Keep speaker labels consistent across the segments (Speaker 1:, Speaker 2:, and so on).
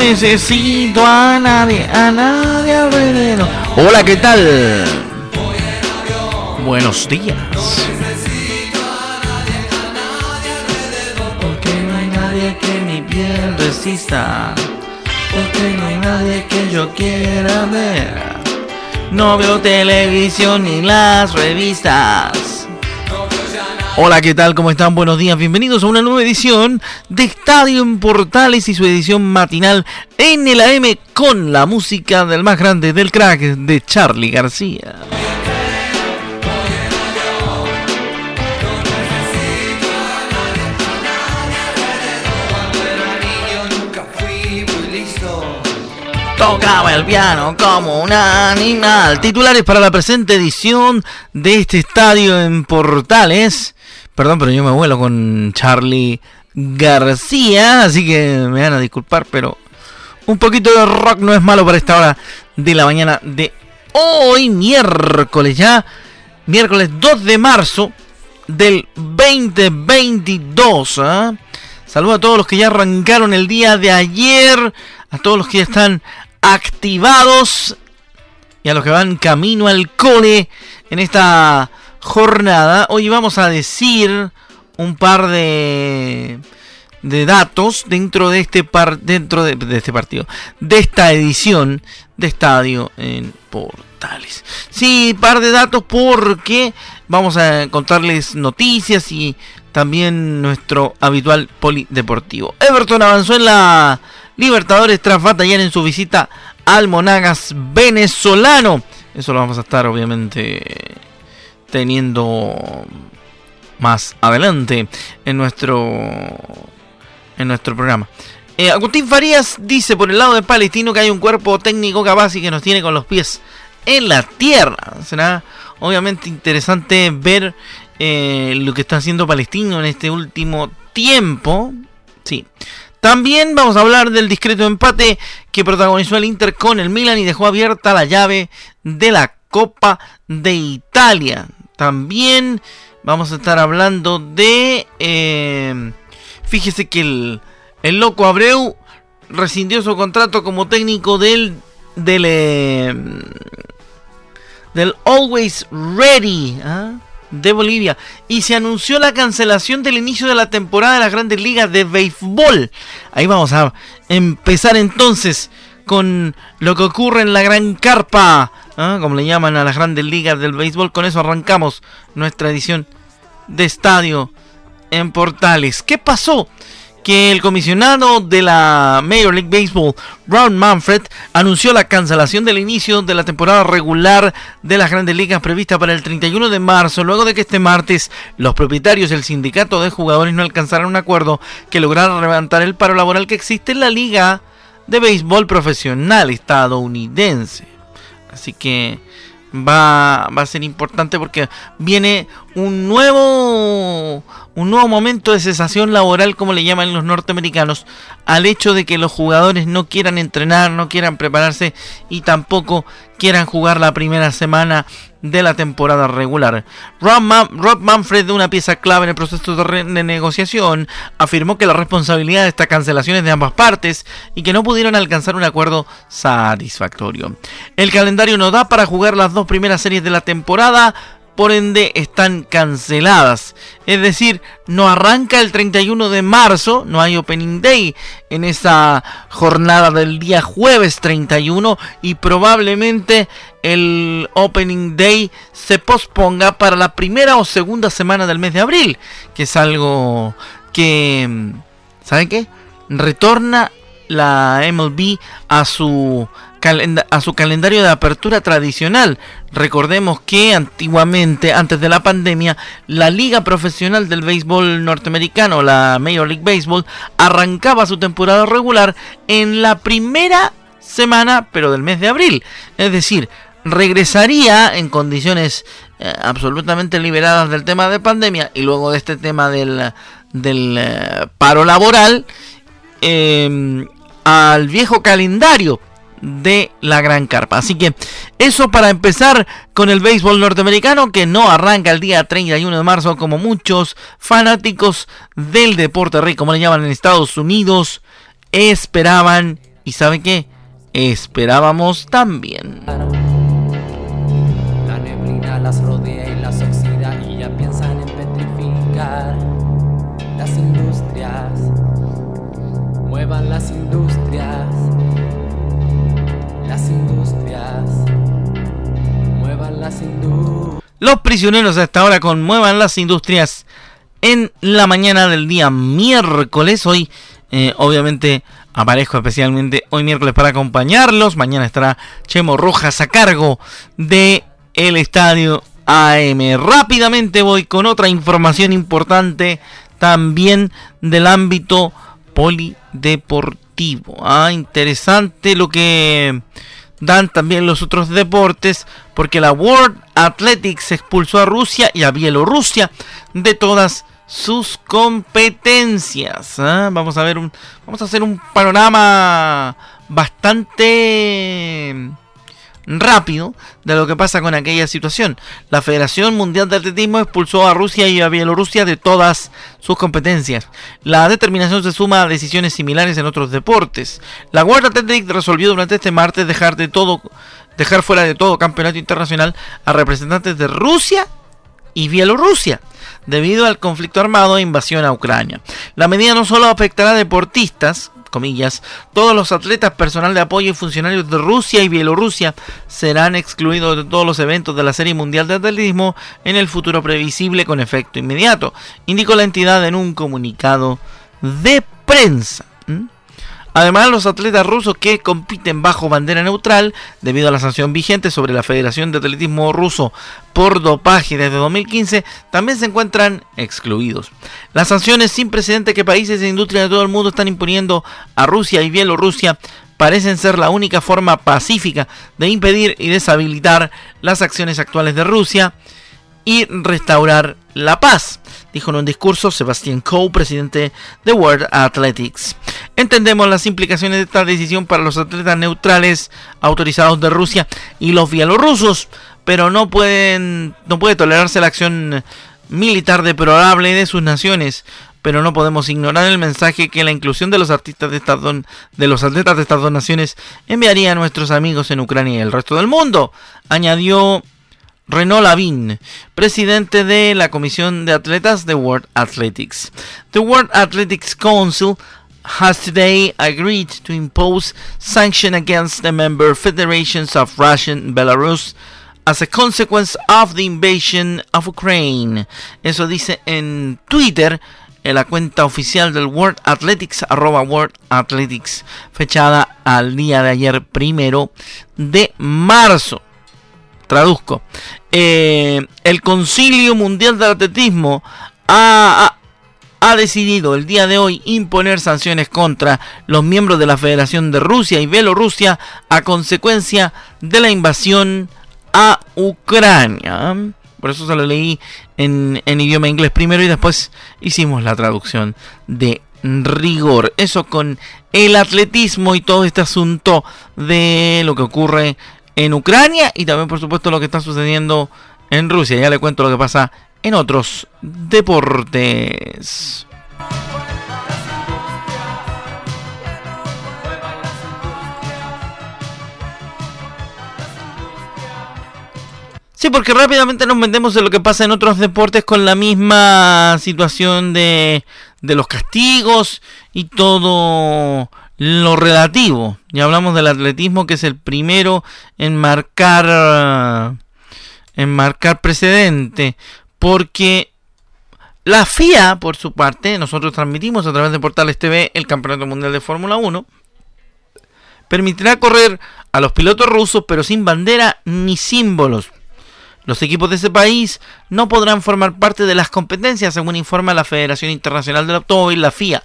Speaker 1: Necesito a nadie, a nadie alrededor. Hola, ¿qué tal? Buenos días. Porque no hay nadie que mi piel resista. Porque no hay nadie que yo quiera ver. No veo televisión ni las revistas. Hola, ¿qué tal? ¿Cómo están? Buenos días, bienvenidos a una nueva edición de Estadio en Portales y su edición matinal en el AM con la música del más grande del crack de Charlie García. Tocaba el piano como un animal. Titulares para la presente edición de este estadio en Portales. Perdón, pero yo me vuelo con Charlie García, así que me van a disculpar, pero un poquito de rock no es malo para esta hora de la mañana de hoy, miércoles ya, miércoles 2 de marzo del 2022. ¿ah? Saludo a todos los que ya arrancaron el día de ayer, a todos los que ya están activados y a los que van camino al cole en esta jornada, hoy vamos a decir un par de, de datos dentro de este par, dentro de, este partido, de esta edición de Estadio en Portales. Sí, par de datos porque vamos a contarles noticias y también nuestro habitual polideportivo. Everton avanzó en la Libertadores tras batallar en su visita al Monagas venezolano. Eso lo vamos a estar obviamente teniendo más adelante en nuestro en nuestro programa. Eh, Agustín Farías dice por el lado de Palestino que hay un cuerpo técnico capaz y que nos tiene con los pies en la tierra. Será obviamente interesante ver eh, lo que está haciendo Palestino en este último tiempo. Sí. También vamos a hablar del discreto empate que protagonizó el Inter con el Milan y dejó abierta la llave de la Copa de Italia. También vamos a estar hablando de... Eh, fíjese que el, el loco Abreu rescindió su contrato como técnico del... del eh, del Always Ready ¿ah? de Bolivia y se anunció la cancelación del inicio de la temporada de las grandes ligas de béisbol. Ahí vamos a empezar entonces con lo que ocurre en la gran carpa ¿ah? como le llaman a las grandes ligas del béisbol. Con eso arrancamos nuestra edición de estadio en Portales. ¿Qué pasó? Que el comisionado de la Major League Baseball, Ron Manfred, anunció la cancelación del inicio de la temporada regular de las grandes ligas prevista para el 31 de marzo, luego de que este martes los propietarios del sindicato de jugadores no alcanzaran un acuerdo que lograra levantar el paro laboral que existe en la liga de béisbol profesional estadounidense. Así que va, a ser importante porque viene un nuevo un nuevo momento de cesación laboral como le llaman los norteamericanos al hecho de que los jugadores no quieran entrenar, no quieran prepararse y tampoco quieran jugar la primera semana de la temporada regular. Rob, Manfred, de una pieza clave en el proceso de, negociación, afirmó que la responsabilidad de esta cancelación es de ambas partes y que no pudieron alcanzar un acuerdo satisfactorio. El calendario no da para jugar las dos primeras series de la temporada, por ende están canceladas. Es decir, no arranca el 31 de marzo, no hay Opening Day en esa jornada del día jueves 31 y probablemente el Opening Day se posponga para la primera o segunda semana del mes de abril, que es algo que, ¿saben qué? Retorna la MLB a su a su calendario de apertura tradicional. Recordemos que antiguamente, antes de la pandemia, la liga profesional del béisbol norteamericano, la Major League Baseball, arrancaba su temporada regular en la primera semana, pero del mes de abril. Es decir, regresaría en condiciones eh, absolutamente liberadas del tema de pandemia y luego de este tema del, del eh, paro laboral eh, al viejo calendario de la Gran Carpa. Así que eso para empezar con el béisbol norteamericano que no arranca el día 31 de marzo como muchos fanáticos del deporte rey, como le llaman en Estados Unidos, esperaban y saben qué, esperábamos también.
Speaker 2: La neblina las rodea y las oxida y ya piensan en petrificar las industrias. Muevan las industrias
Speaker 1: Los prisioneros hasta ahora conmuevan las industrias en la mañana del día miércoles. Hoy, eh, obviamente, aparezco especialmente hoy miércoles para acompañarlos. Mañana estará Chemo Rojas a cargo de el estadio AM. Rápidamente voy con otra información importante también del ámbito polideportivo. Ah, interesante lo que dan también los otros deportes, porque la World Athletics expulsó a Rusia y a Bielorrusia de todas sus competencias. ¿ah? Vamos a ver un, vamos a hacer un panorama bastante rápido de lo que pasa con aquella situación. La Federación Mundial de Atletismo expulsó a Rusia y a Bielorrusia de todas sus competencias. La determinación se suma a decisiones similares en otros deportes. La World Athletics resolvió durante este martes dejar de todo dejar fuera de todo campeonato internacional a representantes de Rusia y Bielorrusia debido al conflicto armado e invasión a Ucrania. La medida no solo afectará a deportistas comillas, todos los atletas, personal de apoyo y funcionarios de Rusia y Bielorrusia serán excluidos de todos los eventos de la Serie Mundial de Atletismo en el futuro previsible con efecto inmediato, indicó la entidad en un comunicado de prensa. Además, los atletas rusos que compiten bajo bandera neutral, debido a la sanción vigente sobre la Federación de Atletismo Ruso por dopaje desde 2015, también se encuentran excluidos. Las sanciones sin precedente que países e industrias de todo el mundo están imponiendo a Rusia y Bielorrusia parecen ser la única forma pacífica de impedir y deshabilitar las acciones actuales de Rusia y restaurar la paz, dijo en un discurso Sebastián Coe, presidente de World Athletics. Entendemos las implicaciones de esta decisión para los atletas neutrales autorizados de Rusia y los bielorrusos, pero no pueden no puede tolerarse la acción militar deplorable de sus naciones, pero no podemos ignorar el mensaje que la inclusión de los artistas de estas de los atletas de estas dos naciones enviaría a nuestros amigos en Ucrania y el resto del mundo, añadió Renaud Lavin, presidente de la Comisión de Atletas de World Athletics. The World Athletics Council has today agreed to impose sanctions against the member federations of Russia and Belarus as a consequence of the invasion of Ukraine. Eso dice en Twitter en la cuenta oficial del World Athletics, arroba World Athletics, fechada al día de ayer primero de marzo. Traduzco. Eh, el Concilio Mundial del Atletismo ha, ha, decidido el día de hoy imponer sanciones contra los miembros de la Federación de Rusia y Bielorrusia a consecuencia de la invasión a Ucrania. Por eso se lo leí en, en idioma inglés primero y después hicimos la traducción de rigor. Eso con el atletismo y todo este asunto de lo que ocurre en Ucrania y también por supuesto lo que está sucediendo en Rusia. Ya le cuento lo que pasa en otros deportes. Sí, porque rápidamente nos metemos en lo que pasa en otros deportes con la misma situación de, de los castigos y todo lo relativo. Ya hablamos del atletismo que es el primero en marcar en marcar precedente porque la FIA, por su parte, nosotros transmitimos a través de Portales TV el Campeonato Mundial de Fórmula 1, permitirá correr a los pilotos rusos pero sin bandera ni símbolos. Los equipos de ese país no podrán formar parte de las competencias, según informa la Federación Internacional del Automóvil, la FIA,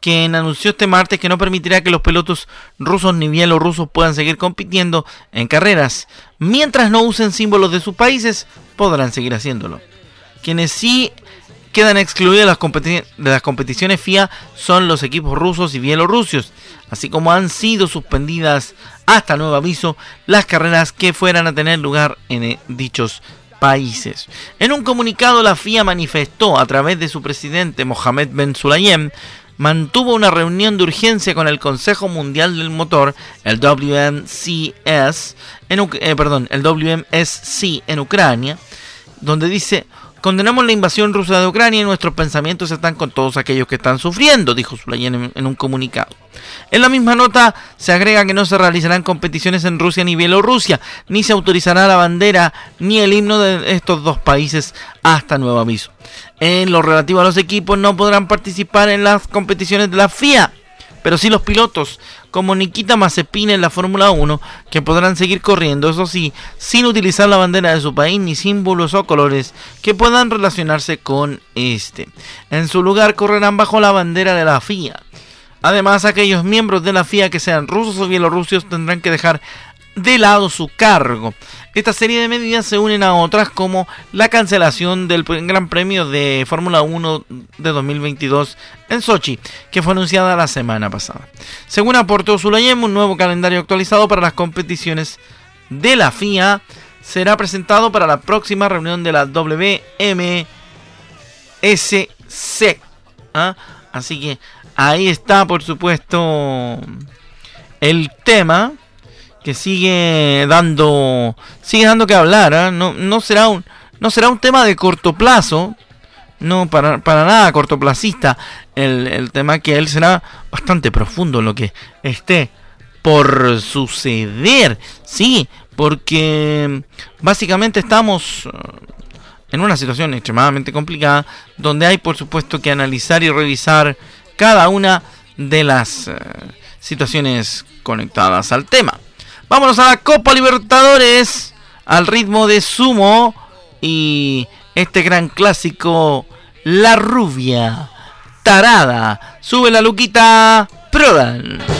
Speaker 1: quien anunció este martes que no permitirá que los pilotos rusos ni bielorrusos puedan seguir compitiendo en carreras. Mientras no usen símbolos de sus países, podrán seguir haciéndolo. Quienes sí quedan excluidos de las, competiciones FIA son los equipos rusos y bielorrusios, así como han sido suspendidas hasta nuevo aviso las carreras que fueran a tener lugar en eh, dichos países. En un comunicado la FIA manifestó a través de su presidente Mohamed Ben Sulayem mantuvo una reunión de urgencia con el Consejo Mundial del Motor, el WMCS, en, eh, perdón, el WMSC en Ucrania, donde dice Condenamos la invasión rusa de Ucrania y nuestros pensamientos están con todos aquellos que están sufriendo, dijo Zulayen en, un comunicado. En la misma nota se agrega que no se realizarán competiciones en Rusia ni Bielorrusia, ni se autorizará la bandera ni el himno de estos dos países hasta nuevo aviso. En lo relativo a los equipos no podrán participar en las competiciones de la FIA, pero sí los pilotos, como Nikita Mazepin en la Fórmula 1, que podrán seguir corriendo, eso sí, sin utilizar la bandera de su país ni símbolos o colores que puedan relacionarse con este. En su lugar correrán bajo la bandera de la FIA. Además, aquellos miembros de la FIA que sean rusos o bielorrusios tendrán que dejar de lado su cargo. Esta serie de medidas se unen a otras como la cancelación del Gran Premio de Fórmula 1 de 2022 en Sochi, que fue anunciada la semana pasada. Según aportó Sulayem, un nuevo calendario actualizado para las competiciones de la FIA será presentado para la próxima reunión de la WMSC. ¿ah? Así que ahí está, por supuesto, el tema que sigue dando sigue dando que hablar ¿ah? no, no será un no será un tema de corto plazo no para, para nada cortoplacista el, el tema que él será bastante profundo lo que esté por suceder sí porque básicamente estamos uh, en una situación extremadamente complicada donde hay por supuesto que analizar y revisar cada una de las uh, situaciones conectadas al tema Vámonos a la Copa Libertadores al ritmo de Sumo y este gran clásico, La Rubia, Tarada. Sube la Luquita, Prodan.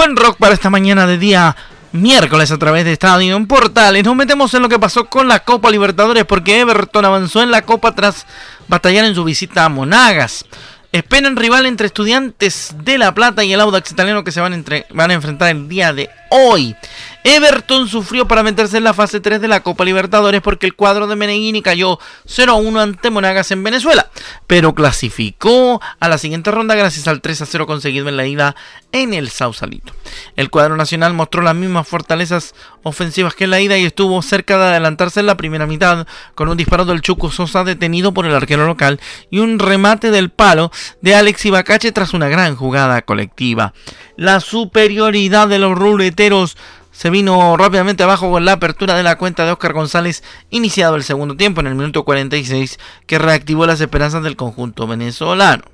Speaker 1: Buen rock para esta mañana de día miércoles a través de Estadio en Portales. Nos metemos en lo que pasó con la Copa Libertadores porque Everton avanzó en la Copa tras batallar en su visita a Monagas. Esperan rival entre estudiantes de La Plata y el Audax italiano que se van, entre, van a enfrentar el día de hoy. Everton sufrió para meterse en la fase 3 de la Copa Libertadores porque el cuadro de Meneghini cayó 0-1 ante Monagas en Venezuela, pero clasificó a la siguiente ronda gracias al 3-0 conseguido en la ida en el Sausalito. El cuadro nacional mostró las mismas fortalezas ofensivas que en la ida y estuvo cerca de adelantarse en la primera mitad con un disparo del Chuco Sosa detenido por el arquero local y un remate del palo de Alex Ibacache tras una gran jugada colectiva. La superioridad de los se vino rápidamente abajo con la apertura de la cuenta de Oscar González, iniciado el segundo tiempo en el minuto 46, que reactivó las esperanzas del conjunto venezolano.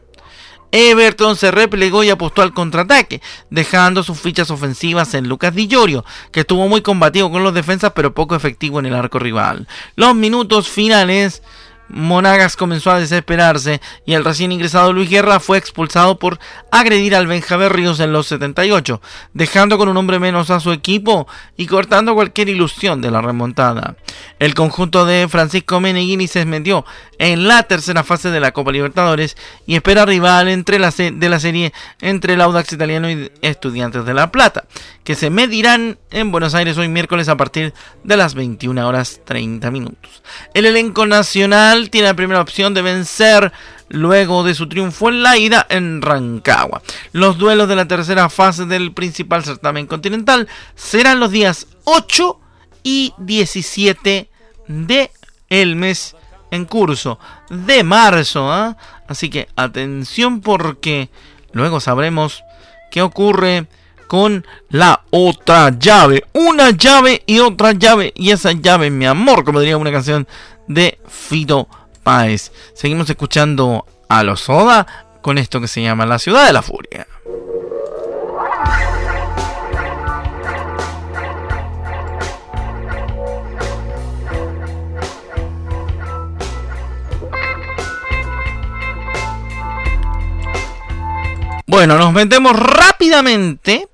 Speaker 1: Everton se replegó y apostó al contraataque, dejando sus fichas ofensivas en Lucas Di Llorio, que estuvo muy combativo con los defensas pero poco efectivo en el arco rival. Los minutos finales Monagas comenzó a desesperarse y el recién ingresado Luis Guerra fue expulsado por agredir al Benjamín Ríos en los 78, dejando con un hombre menos a su equipo y cortando cualquier ilusión de la remontada. El conjunto de Francisco Meneghini se metió en la tercera fase de la Copa Libertadores y espera rival entre la de la serie entre el Audax Italiano y Estudiantes de La Plata, que se medirán en Buenos Aires hoy miércoles a partir de las 21 horas 30 minutos. El elenco nacional tiene la primera opción de vencer luego de su triunfo en la ida en Rancagua. Los duelos de la tercera fase del principal certamen continental serán los días 8 y 17 de el mes en curso de marzo. ¿ah? Así que atención porque luego sabremos qué ocurre con la otra llave. Una llave y otra llave. Y esa llave, mi amor, como diría una canción de Fito Páez. Seguimos escuchando a los Soda con esto que se llama La Ciudad de la Furia. Bueno, nos metemos rápidamente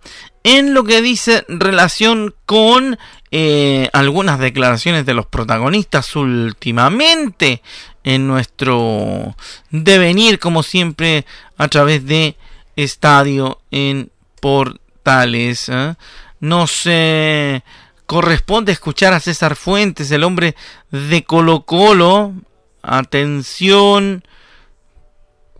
Speaker 1: en lo que dice relación con eh, algunas declaraciones de los protagonistas últimamente en nuestro devenir, como siempre, a través de Estadio en Portales. ¿eh? Nos corresponde escuchar a César Fuentes, el hombre de Colo Colo. Atención,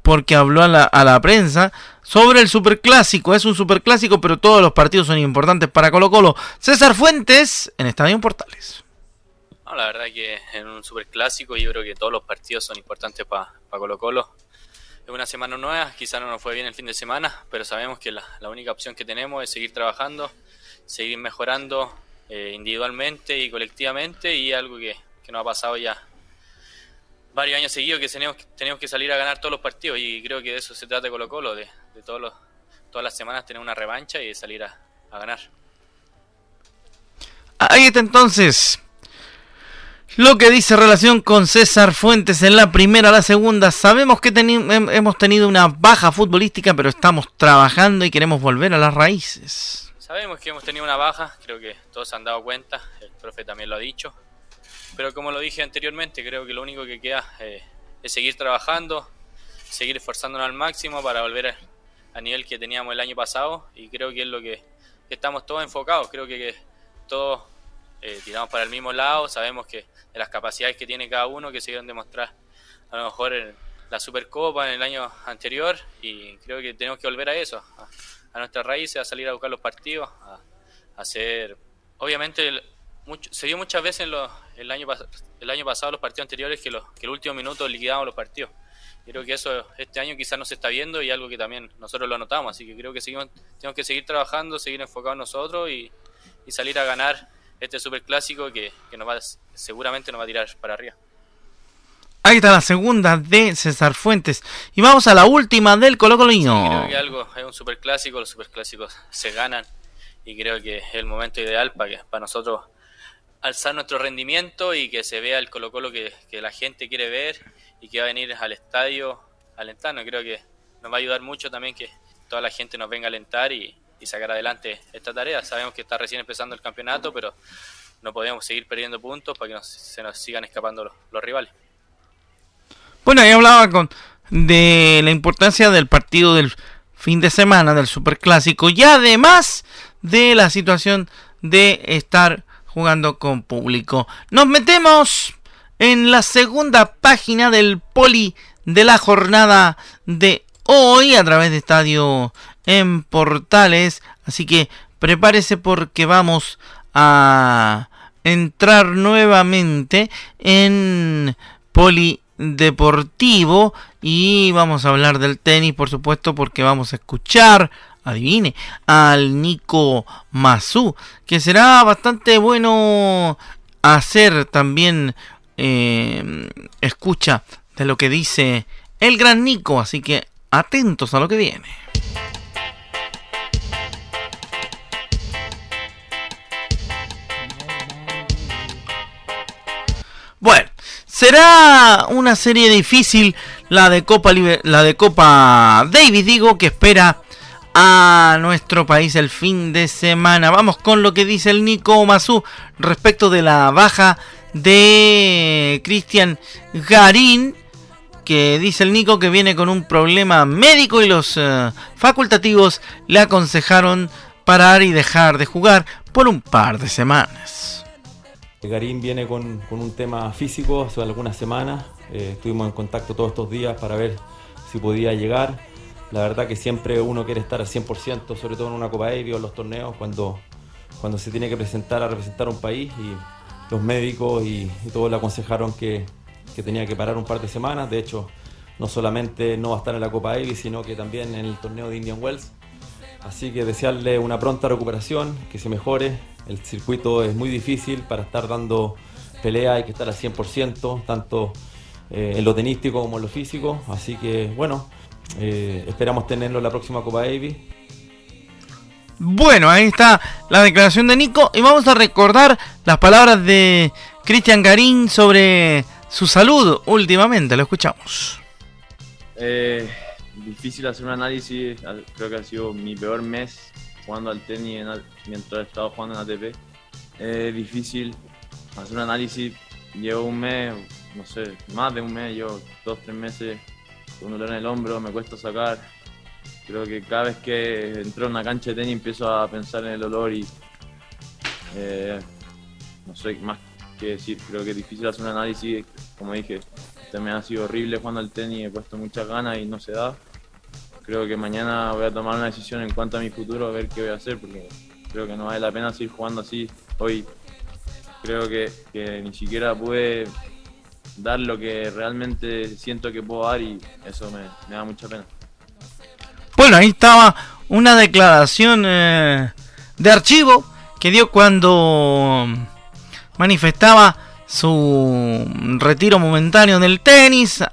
Speaker 1: porque habló a la, a la prensa sobre el superclásico. Es un superclásico, pero todos los partidos son importantes para Colo Colo. César Fuentes en Estadio Portales.
Speaker 3: No, la verdad que en un superclásico yo creo que todos los partidos son importantes para Colo Colo. Es una semana nueva, quizá no nos fue bien el fin de semana, pero sabemos que la, única opción que tenemos es seguir trabajando, seguir mejorando eh, individualmente y colectivamente y algo que, que nos ha pasado ya varios años seguidos que tenemos, tenemos que salir a ganar todos los partidos y creo que de eso se trata de Colo Colo, de, todos los, todas las semanas tener una revancha y salir a, ganar.
Speaker 1: Ahí está entonces lo que dice relación con César Fuentes en la primera, la segunda. Sabemos que hemos tenido una baja futbolística, pero estamos trabajando y queremos volver a las raíces.
Speaker 3: Sabemos que hemos tenido una baja, creo que todos se han dado cuenta, el profe también lo ha dicho. Pero como lo dije anteriormente, creo que lo único que queda eh, es seguir trabajando, seguir esforzándonos al máximo para volver a, nivel que teníamos el año pasado. Y creo que es lo que, estamos todos enfocados, creo que, todos eh, tiramos para el mismo lado, sabemos que de las capacidades que tiene cada uno que se deben demostrar a lo mejor en la Supercopa en el año anterior. Y creo que tenemos que volver a eso, a, a nuestras raíces, a salir a buscar los partidos, a, a hacer, obviamente se dio muchas veces el, año, el año pasado, los partidos anteriores, que, los, que el último minuto liquidamos los partidos. Creo que eso este año quizás no se está viendo y algo que también nosotros lo notamos. Así que creo que seguimos, tenemos que seguir trabajando, seguir enfocados nosotros y, salir a ganar este superclásico que, que nos va, seguramente nos va a tirar para arriba.
Speaker 1: Ahí está la segunda de César Fuentes. Y vamos a la última del Colo Colino.
Speaker 3: creo que algo es un superclásico, los superclásicos se ganan y creo que es el momento ideal para que para nosotros alzar nuestro rendimiento y que se vea el Colo Colo que, la gente quiere ver y que va a venir al estadio alentando. Creo que nos va a ayudar mucho también que toda la gente nos venga a alentar y, sacar adelante esta tarea. Sabemos que está recién empezando el campeonato, pero no podemos seguir perdiendo puntos para que se nos sigan escapando los, rivales.
Speaker 1: Bueno, ahí hablaba con, de la importancia del partido del fin de semana del Superclásico y además de la situación de estar jugando con público. Nos metemos en la segunda página del poli de la jornada de hoy a través de Estadio en Portales. Así que prepárese porque vamos a entrar nuevamente en polideportivo y vamos a hablar del tenis por supuesto porque vamos a escuchar adivine, al Nico Masu, que será bastante bueno hacer también eh, escucha de lo que dice el gran Nico, así que atentos a lo que viene. Bueno, Será una serie difícil la de Copa la de Copa Davis, digo, que espera a nuestro país el fin de semana. Vamos con lo que dice el Nico Mazú respecto de la baja de Cristian Garín, que dice el Nico que viene con un problema médico y los eh, facultativos le aconsejaron parar y dejar de jugar por un par de semanas.
Speaker 4: Garín viene con, un tema físico hace algunas semanas, eh, estuvimos en contacto todos estos días para ver si podía llegar la verdad que siempre uno quiere estar al 100%, sobre todo en una Copa Aéreo, en los torneos, cuando, cuando se tiene que presentar a representar un país y los médicos y, todos le aconsejaron que, tenía que parar un par de semanas. De hecho, no solamente no va a estar en la Copa Aéreo, sino que también en el torneo de Indian Wells. Así que desearle una pronta recuperación, que se mejore. El circuito es muy difícil para estar dando pelea, hay que estar al 100%, tanto eh, en lo tenístico como en lo físico. Así que bueno, eh, esperamos tenerlo en la próxima Copa Davis.
Speaker 1: Bueno, ahí está la declaración de Nico y vamos a recordar las palabras de Cristian Garín sobre su salud últimamente. Lo escuchamos.
Speaker 5: Eh, difícil hacer un análisis, creo que ha sido mi peor mes jugando al tenis mientras he estado jugando en ATP. Es difícil hacer un análisis, llevo un mes, no sé, más de un mes, llevo dos, tres meses un dolor en el hombro, me cuesta sacar. Creo que cada vez que entro en una cancha de tenis empiezo a pensar en el olor y eh, no sé más que decir. Creo que es difícil hacer un análisis. Como dije, me ha sido horrible jugando al tenis, he puesto muchas ganas y no se da. Creo que mañana voy a tomar una decisión en cuanto a mi futuro, a ver qué voy a hacer, porque creo que no vale la pena seguir jugando así. Hoy creo que ni siquiera pude dar lo que realmente siento que puedo dar y eso me, da mucha pena.
Speaker 1: Bueno, ahí estaba una declaración eh, de archivo que dio cuando manifestaba su retiro momentáneo del tenis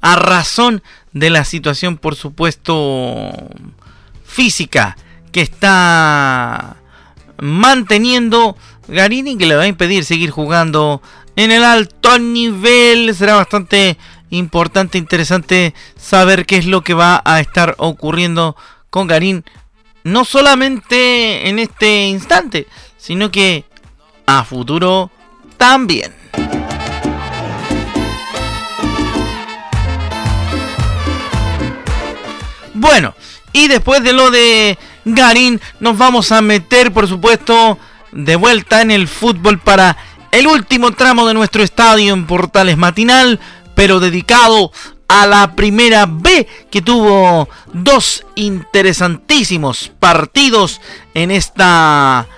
Speaker 1: a razón de la situación, por supuesto, física que está manteniendo Garini que le va a impedir seguir jugando en el alto nivel. Será bastante importante, interesante saber qué es lo que va a estar ocurriendo con Garín. No solamente en este instante, sino que a futuro también. Bueno, y después de lo de Garín, nos vamos a meter, por supuesto, de vuelta en el fútbol para el último tramo de nuestro estadio en Portales Matinal, pero dedicado a la primera B que tuvo dos interesantísimos partidos en esta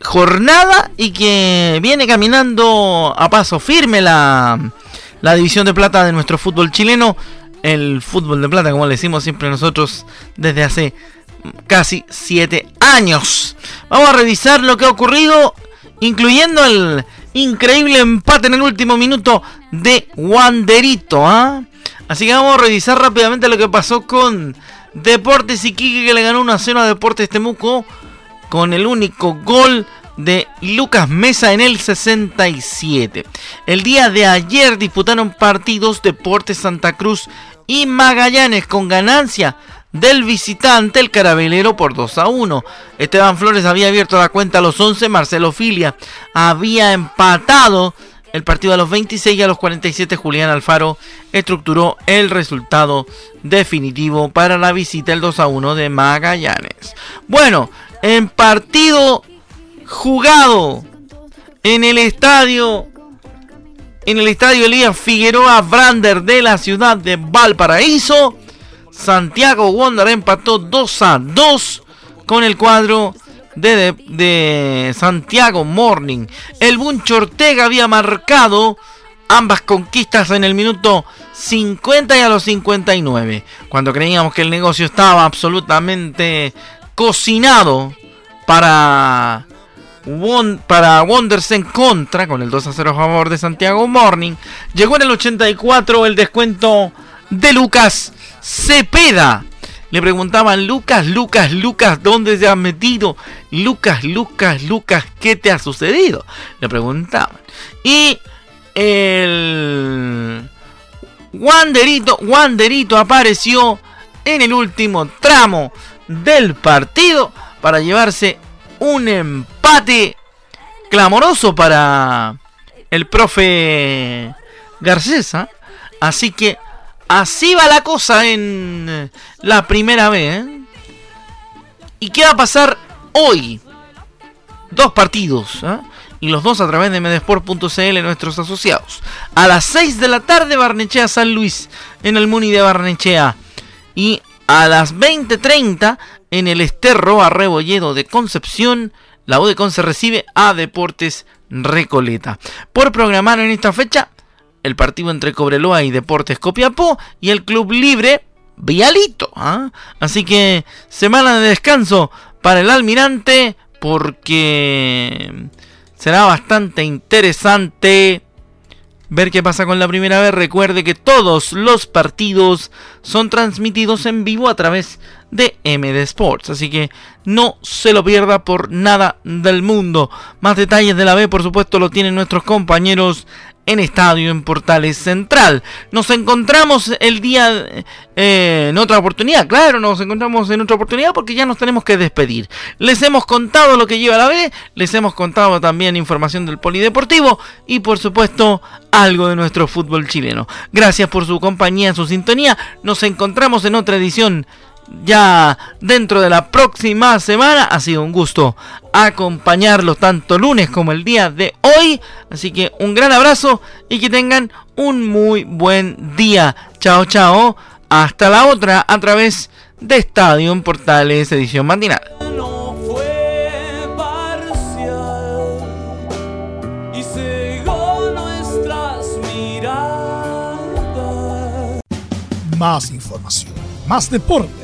Speaker 1: jornada y que viene caminando a paso firme la, la división de plata de nuestro fútbol chileno, el fútbol de plata como le decimos siempre nosotros desde hace casi siete años. Vamos a revisar lo que ha ocurrido incluyendo el increíble empate en el último minuto de Wanderito. ¿ah? Así que vamos a revisar rápidamente lo que pasó con Deportes Iquique que le ganó 1 a 0 a Deportes Temuco con el único gol de Lucas Mesa en el 67. El día de ayer disputaron partidos Deportes Santa Cruz y Magallanes con ganancia del visitante el Carabelero por 2 a 1. Esteban Flores había abierto la cuenta a los 11, Marcelo Filia había empatado el partido a los 26 y a los 47 Julián Alfaro estructuró el resultado definitivo para la visita el 2 a 1 de Magallanes. Bueno, en partido jugado en el estadio en el estadio Elías Figueroa Brander de la ciudad de Valparaíso Santiago Wonder empató 2 a 2 con el cuadro de, Santiago Morning. El Buncho Ortega había marcado ambas conquistas en el minuto 50 y a los 59. Cuando creíamos que el negocio estaba absolutamente cocinado para, para Wonders en contra, con el 2 a 0 a favor de Santiago Morning, llegó en el 84 el descuento de Lucas Cepeda. Le preguntaban, Lucas, Lucas, Lucas, ¿dónde se has metido? Lucas, Lucas, Lucas, ¿qué te ha sucedido? Le preguntaban. Y el Wanderito, Wanderito apareció en el último tramo del partido para llevarse un empate clamoroso para el profe Garcés. ¿ah? Así que así va la cosa en la primera vez. ¿eh? ¿Y qué va a pasar hoy? Dos partidos. ¿ah? y los dos a través de medesport.cl nuestros asociados. A las 6 de la tarde Barnechea San Luis en el Muni de Barnechea y a las 20:30 en el Esterro Arrebolledo de Concepción la U de Conce recibe a Deportes Recoleta. Por programar en esta fecha el partido entre Cobreloa y Deportes Copiapó y el Club Libre Vialito. ¿ah? Así que semana de descanso para el almirante porque será bastante interesante ver qué pasa con la primera vez. Recuerde que todos los partidos son transmitidos en vivo a través de MD Sports. Así que no se lo pierda por nada del mundo. Más detalles de la B, por supuesto, lo tienen nuestros compañeros en Estadio en Portales Central. Nos encontramos el día eh, en otra oportunidad, claro, nos encontramos en otra oportunidad porque ya nos tenemos que despedir. Les hemos contado lo que lleva la B, les hemos contado también información del polideportivo y por supuesto algo de nuestro fútbol chileno. Gracias por su compañía, su sintonía. Nos encontramos en otra edición ya dentro de la próxima semana. Ha sido un gusto acompañarlos tanto lunes como el día de hoy. Así que un gran abrazo y que tengan un muy buen día. Chao, chao. Hasta la otra a través de Estadio en Portales edición matinal.
Speaker 6: Más información, más deporte.